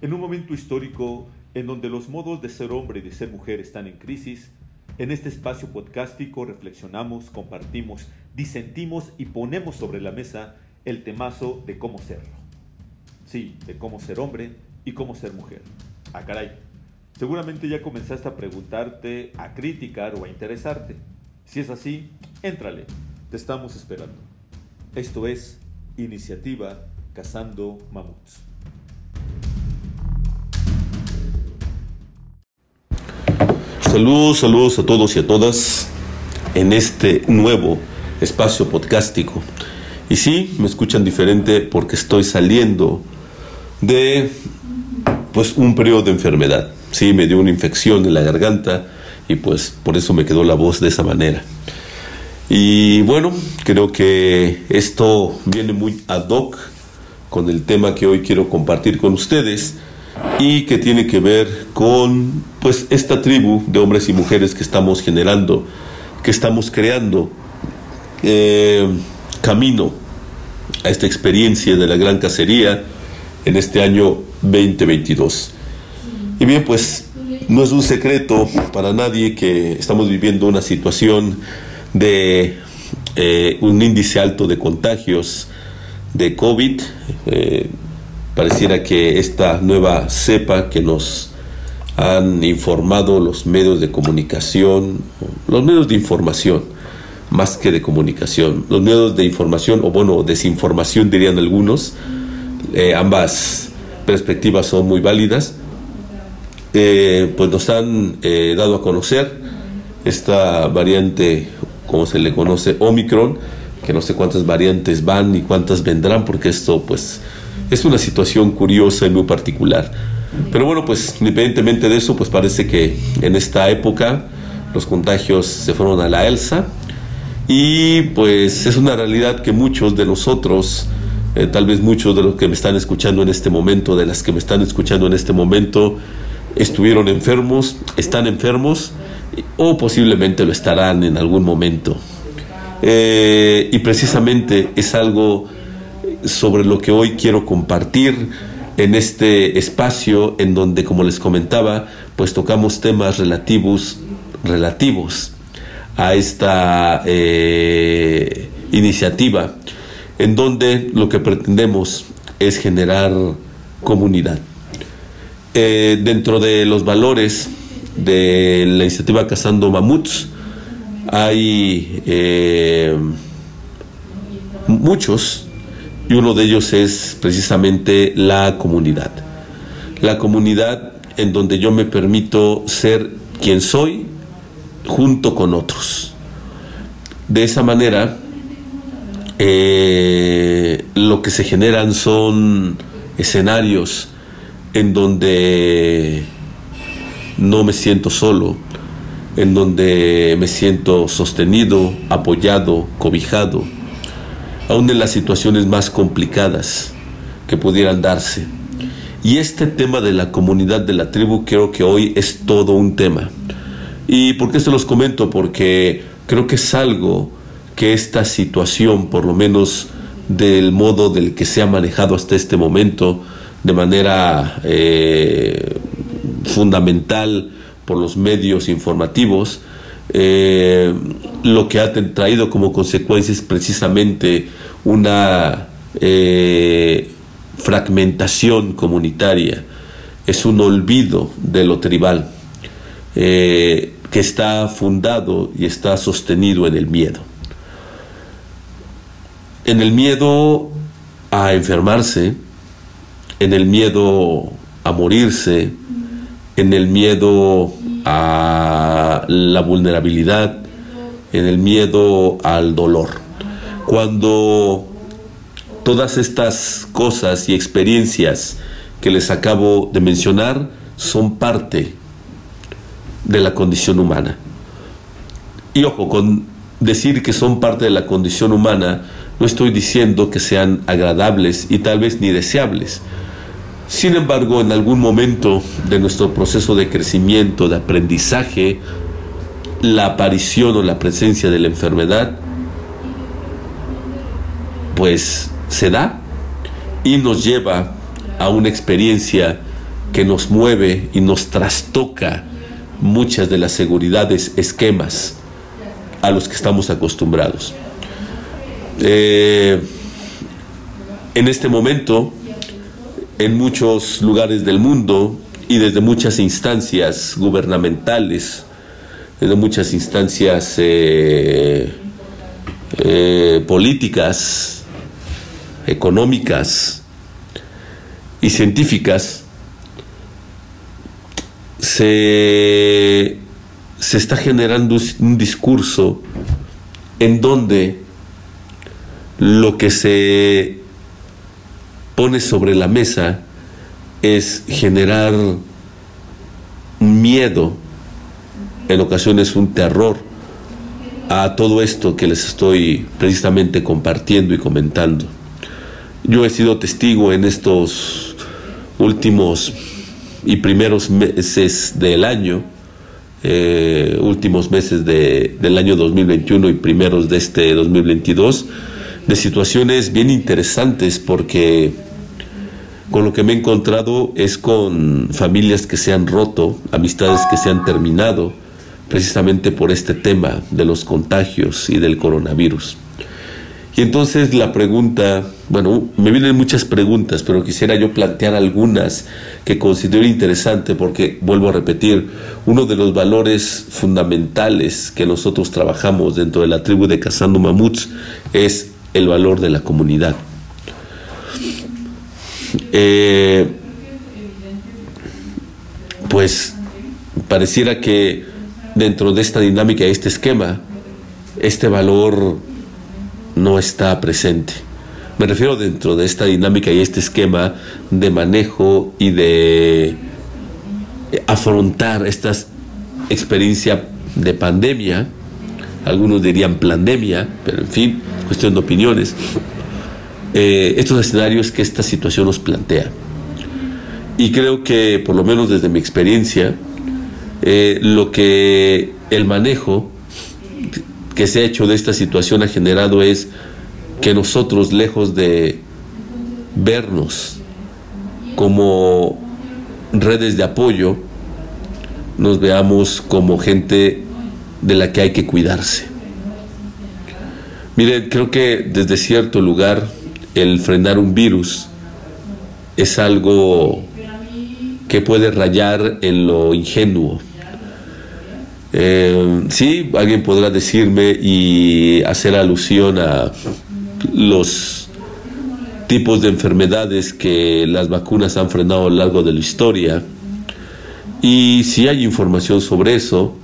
En un momento histórico en donde los modos de ser hombre y de ser mujer están en crisis, en este espacio podcástico reflexionamos, compartimos, disentimos y ponemos sobre la mesa el temazo de cómo serlo. Sí, de cómo ser hombre y cómo ser mujer. Ah, caray. Seguramente ya comenzaste a preguntarte, a criticar o a interesarte. Si es así, éntrale. Te estamos esperando. Esto es Iniciativa Cazando Mamuts. Saludos, saludos a todos y a todas en este nuevo espacio podcástico. Y sí, me escuchan diferente porque estoy saliendo de pues un periodo de enfermedad. Sí, me dio una infección en la garganta y pues por eso me quedó la voz de esa manera. Y bueno, creo que esto viene muy ad hoc con el tema que hoy quiero compartir con ustedes y que tiene que ver con pues esta tribu de hombres y mujeres que estamos generando, que estamos creando eh, camino a esta experiencia de la gran cacería en este año 2022. Y bien, pues no es un secreto para nadie que estamos viviendo una situación de eh, un índice alto de contagios de COVID. Eh, pareciera que esta nueva cepa que nos han informado los medios de comunicación, los medios de información, más que de comunicación, los medios de información, o bueno, desinformación dirían algunos, eh, ambas perspectivas son muy válidas, eh, pues nos han eh, dado a conocer esta variante, como se le conoce, Omicron, que no sé cuántas variantes van y cuántas vendrán, porque esto pues es una situación curiosa y muy particular. Pero bueno, pues independientemente de eso, pues parece que en esta época los contagios se fueron a la Elsa y pues es una realidad que muchos de nosotros, eh, tal vez muchos de los que me están escuchando en este momento, de las que me están escuchando en este momento, estuvieron enfermos, están enfermos o posiblemente lo estarán en algún momento. Eh, y precisamente es algo sobre lo que hoy quiero compartir en este espacio en donde, como les comentaba, pues tocamos temas relativos, relativos a esta eh, iniciativa, en donde lo que pretendemos es generar comunidad. Eh, dentro de los valores de la iniciativa Cazando Mamuts hay eh, muchos y uno de ellos es precisamente la comunidad. La comunidad en donde yo me permito ser quien soy junto con otros. De esa manera, eh, lo que se generan son escenarios en donde no me siento solo, en donde me siento sostenido, apoyado, cobijado aún en las situaciones más complicadas que pudieran darse. Y este tema de la comunidad de la tribu creo que hoy es todo un tema. ¿Y por qué se los comento? Porque creo que es algo que esta situación, por lo menos del modo del que se ha manejado hasta este momento, de manera eh, fundamental por los medios informativos, eh, lo que ha traído como consecuencia es precisamente una eh, fragmentación comunitaria, es un olvido de lo tribal, eh, que está fundado y está sostenido en el miedo. En el miedo a enfermarse, en el miedo a morirse, en el miedo a la vulnerabilidad, en el miedo al dolor. Cuando todas estas cosas y experiencias que les acabo de mencionar son parte de la condición humana. Y ojo, con decir que son parte de la condición humana, no estoy diciendo que sean agradables y tal vez ni deseables. Sin embargo, en algún momento de nuestro proceso de crecimiento, de aprendizaje, la aparición o la presencia de la enfermedad, pues se da y nos lleva a una experiencia que nos mueve y nos trastoca muchas de las seguridades, esquemas a los que estamos acostumbrados. Eh, en este momento, en muchos lugares del mundo y desde muchas instancias gubernamentales, desde muchas instancias eh, eh, políticas, económicas y científicas, se, se está generando un discurso en donde lo que se pone sobre la mesa es generar miedo, en ocasiones un terror a todo esto que les estoy precisamente compartiendo y comentando. Yo he sido testigo en estos últimos y primeros meses del año, eh, últimos meses del año 2021 y primeros de este 2022, de situaciones bien interesantes porque con lo que me he encontrado es con familias que se han roto, amistades que se han terminado, precisamente por este tema de los contagios y del coronavirus. Y entonces la pregunta, bueno, me vienen muchas preguntas, pero quisiera yo plantear algunas que considero interesante porque, vuelvo a repetir, uno de los valores fundamentales que nosotros trabajamos dentro de la tribu de Cazando Mamuts es el valor de la comunidad. Eh, pues pareciera que dentro de esta dinámica, este esquema, este valor no está presente. Me refiero dentro de esta dinámica y este esquema de manejo y de afrontar esta experiencia de pandemia, algunos dirían pandemia, pero en fin, cuestión de opiniones, eh, estos escenarios que esta situación nos plantea. Y creo que, por lo menos desde mi experiencia, eh, lo que el manejo que se ha hecho de esta situación ha generado es que nosotros, lejos de vernos como redes de apoyo, nos veamos como gente de la que hay que cuidarse. Miren, creo que desde cierto lugar el frenar un virus es algo que puede rayar en lo ingenuo. Eh, sí, alguien podrá decirme y hacer alusión a los tipos de enfermedades que las vacunas han frenado a lo largo de la historia. Y si hay información sobre eso,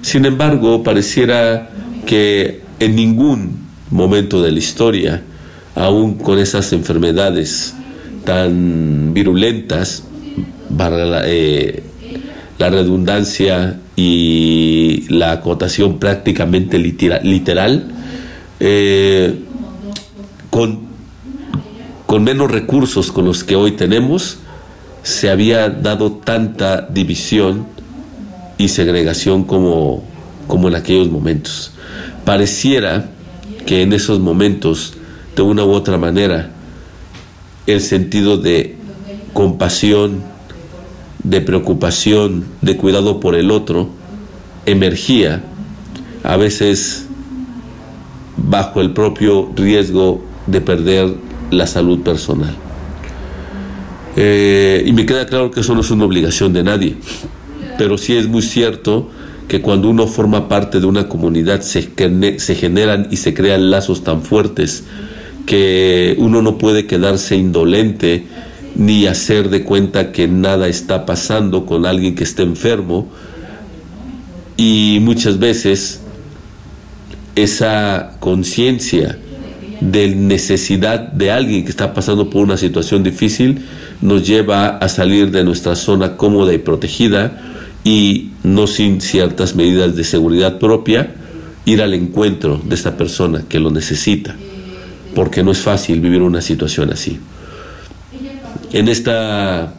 sin embargo, pareciera que en ningún momento de la historia, aún con esas enfermedades tan virulentas, la, eh, la redundancia y la acotación prácticamente literal, eh, con, menos recursos con los que hoy tenemos, se había dado tanta división y segregación como en aquellos momentos. Pareciera que en esos momentos, de una u otra manera, el sentido de compasión, de preocupación, de cuidado por el otro, emergía a veces bajo el propio riesgo de perder la salud personal. Eh, y me queda claro que eso no es una obligación de nadie, pero sí es muy cierto que cuando uno forma parte de una comunidad se, se generan y se crean lazos tan fuertes que uno no puede quedarse indolente ni hacer de cuenta que nada está pasando con alguien que esté enfermo. Y muchas veces esa conciencia de necesidad de alguien que está pasando por una situación difícil nos lleva a salir de nuestra zona cómoda y protegida y no sin ciertas medidas de seguridad propia, ir al encuentro de esta persona que lo necesita, porque no es fácil vivir una situación así. En esta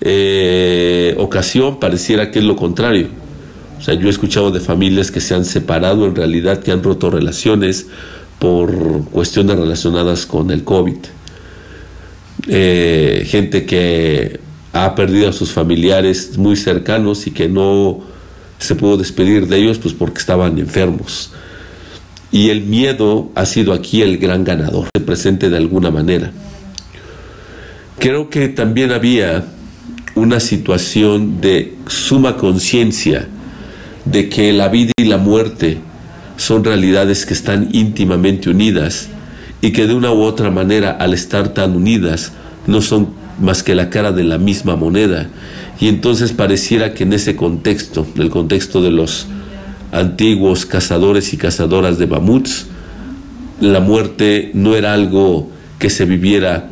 eh, ocasión pareciera que es lo contrario. O sea, yo he escuchado de familias que se han separado en realidad, que han roto relaciones por cuestiones relacionadas con el COVID. Eh, gente que ha perdido a sus familiares muy cercanos y que no se pudo despedir de ellos pues porque estaban enfermos. Y el miedo ha sido aquí el gran ganador, presente de alguna manera. Creo que también había una situación de suma conciencia de que la vida y la muerte son realidades que están íntimamente unidas y que de una u otra manera al estar tan unidas no son más que la cara de la misma moneda. Y entonces pareciera que en ese contexto, el contexto de los antiguos cazadores y cazadoras de mamuts, la muerte no era algo que se viviera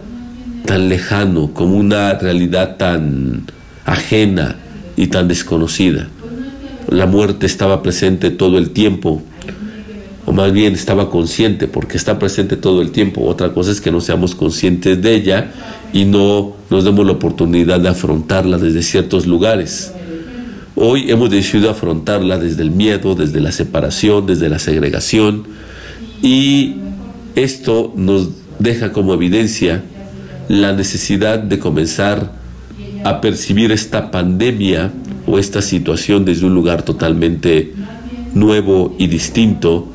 tan lejano, como una realidad tan ajena y tan desconocida. La muerte estaba presente todo el tiempo, o más bien estaba consciente, porque está presente todo el tiempo. Otra cosa es que no seamos conscientes de ella y no nos demos la oportunidad de afrontarla desde ciertos lugares. Hoy hemos decidido afrontarla desde el miedo, desde la separación, desde la segregación y esto nos deja como evidencia la necesidad de comenzar a percibir esta pandemia o esta situación desde un lugar totalmente nuevo y distinto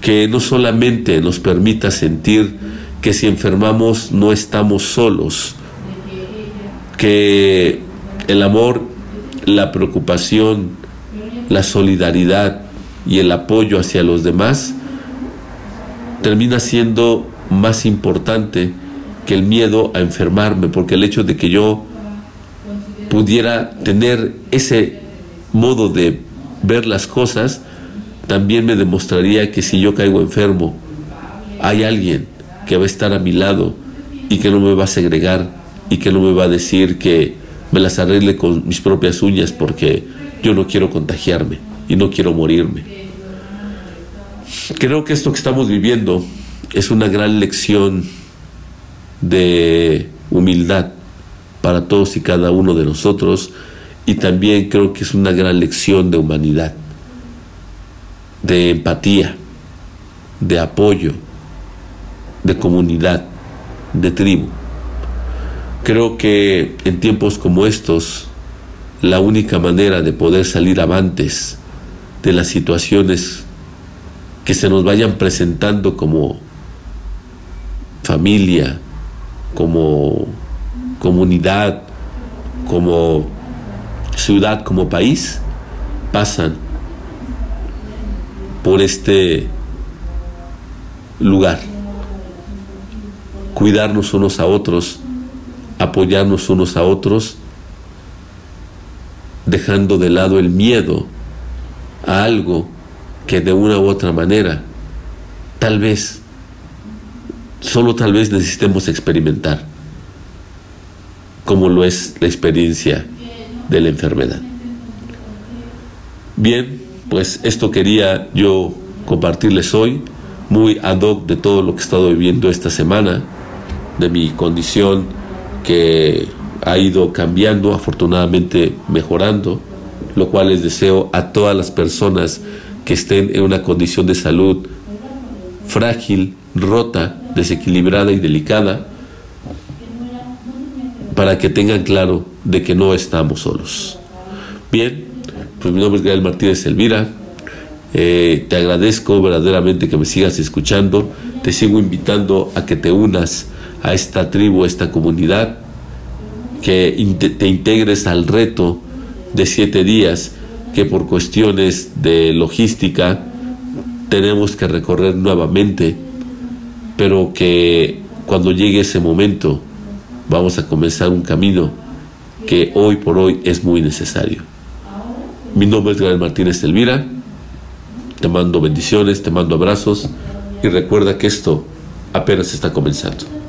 que no solamente nos permita sentir que si enfermamos no estamos solos, que el amor, la preocupación, la solidaridad y el apoyo hacia los demás termina siendo más importante que el miedo a enfermarme, porque el hecho de que yo pudiera tener ese modo de ver las cosas, también me demostraría que si yo caigo enfermo, hay alguien que va a estar a mi lado y que no me va a segregar y que no me va a decir que me las arregle con mis propias uñas porque yo no quiero contagiarme y no quiero morirme. Creo que esto que estamos viviendo es una gran lección de humildad para todos y cada uno de nosotros y también creo que es una gran lección de humanidad, de empatía, de apoyo, de comunidad, de tribu. Creo que en tiempos como estos, la única manera de poder salir avantes de las situaciones que se nos vayan presentando como familia, como comunidad, como ciudad, como país, pasan por este lugar. Cuidarnos unos a otros, apoyarnos unos a otros, dejando de lado el miedo a algo que de una u otra manera, tal vez, solo tal vez necesitemos experimentar, como lo es la experiencia de la enfermedad. Bien, pues esto quería yo compartirles hoy, muy ad hoc de todo lo que he estado viviendo esta semana de mi condición que ha ido cambiando, afortunadamente mejorando, lo cual les deseo a todas las personas que estén en una condición de salud frágil, rota, desequilibrada y delicada, para que tengan claro de que no estamos solos. Bien, pues mi nombre es Gael Martínez Elvira. Eh, te agradezco verdaderamente que me sigas escuchando. Te sigo invitando a que te unas a esta tribu, a esta comunidad, que te integres al reto de siete días que por cuestiones de logística tenemos que recorrer nuevamente, pero que cuando llegue ese momento vamos a comenzar un camino que hoy por hoy es muy necesario. Mi nombre es Gabriel Martínez Elvira, te mando bendiciones, te mando abrazos y recuerda que esto apenas está comenzando.